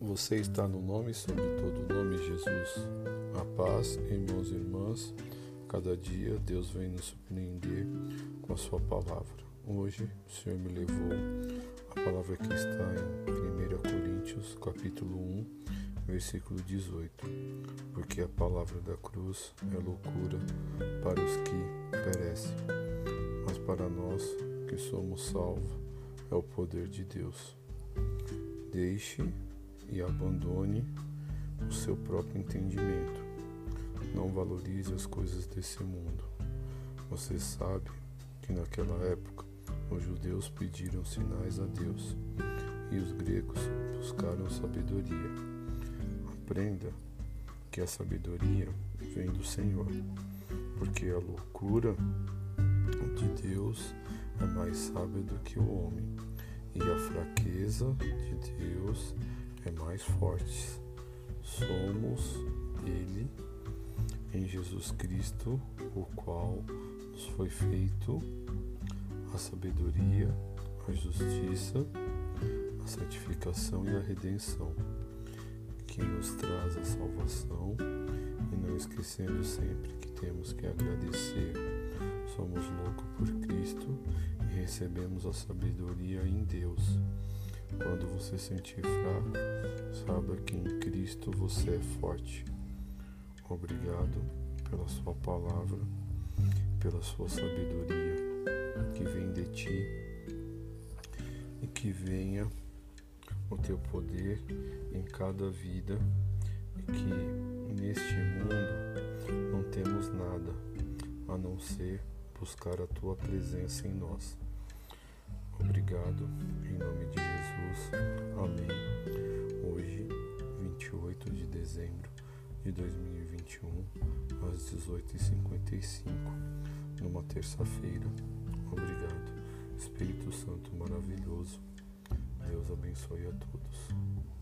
Você está no nome sobre todo o nome Jesus. A paz, irmãos e irmãs. Cada dia Deus vem nos surpreender com a sua palavra. Hoje o Senhor me levou a palavra que está em 1 Coríntios, capítulo 1, versículo 18. Porque a palavra da cruz é loucura para os que perecem, mas para nós que somos salvos é o poder de Deus. Deixe e abandone o seu próprio entendimento. Não valorize as coisas desse mundo. Você sabe que naquela época os judeus pediram sinais a Deus e os gregos buscaram sabedoria. Aprenda que a sabedoria vem do Senhor, porque a loucura de Deus é mais sábia do que o homem, e a fraqueza de Deus é mais forte. Somos Ele em Jesus Cristo, o qual nos foi feito a sabedoria, a justiça, a santificação e a redenção, que nos traz a salvação e não esquecendo sempre que temos que agradecer. Somos loucos por Cristo e recebemos a sabedoria em Deus. Você sentir fraco, saiba que em Cristo você é forte. Obrigado pela sua palavra, pela sua sabedoria que vem de ti e que venha o teu poder em cada vida e que neste mundo não temos nada a não ser buscar a tua presença em nós. Obrigado, em nome de 2021, às 18h55, numa terça-feira. Obrigado, Espírito Santo maravilhoso. Deus abençoe a todos.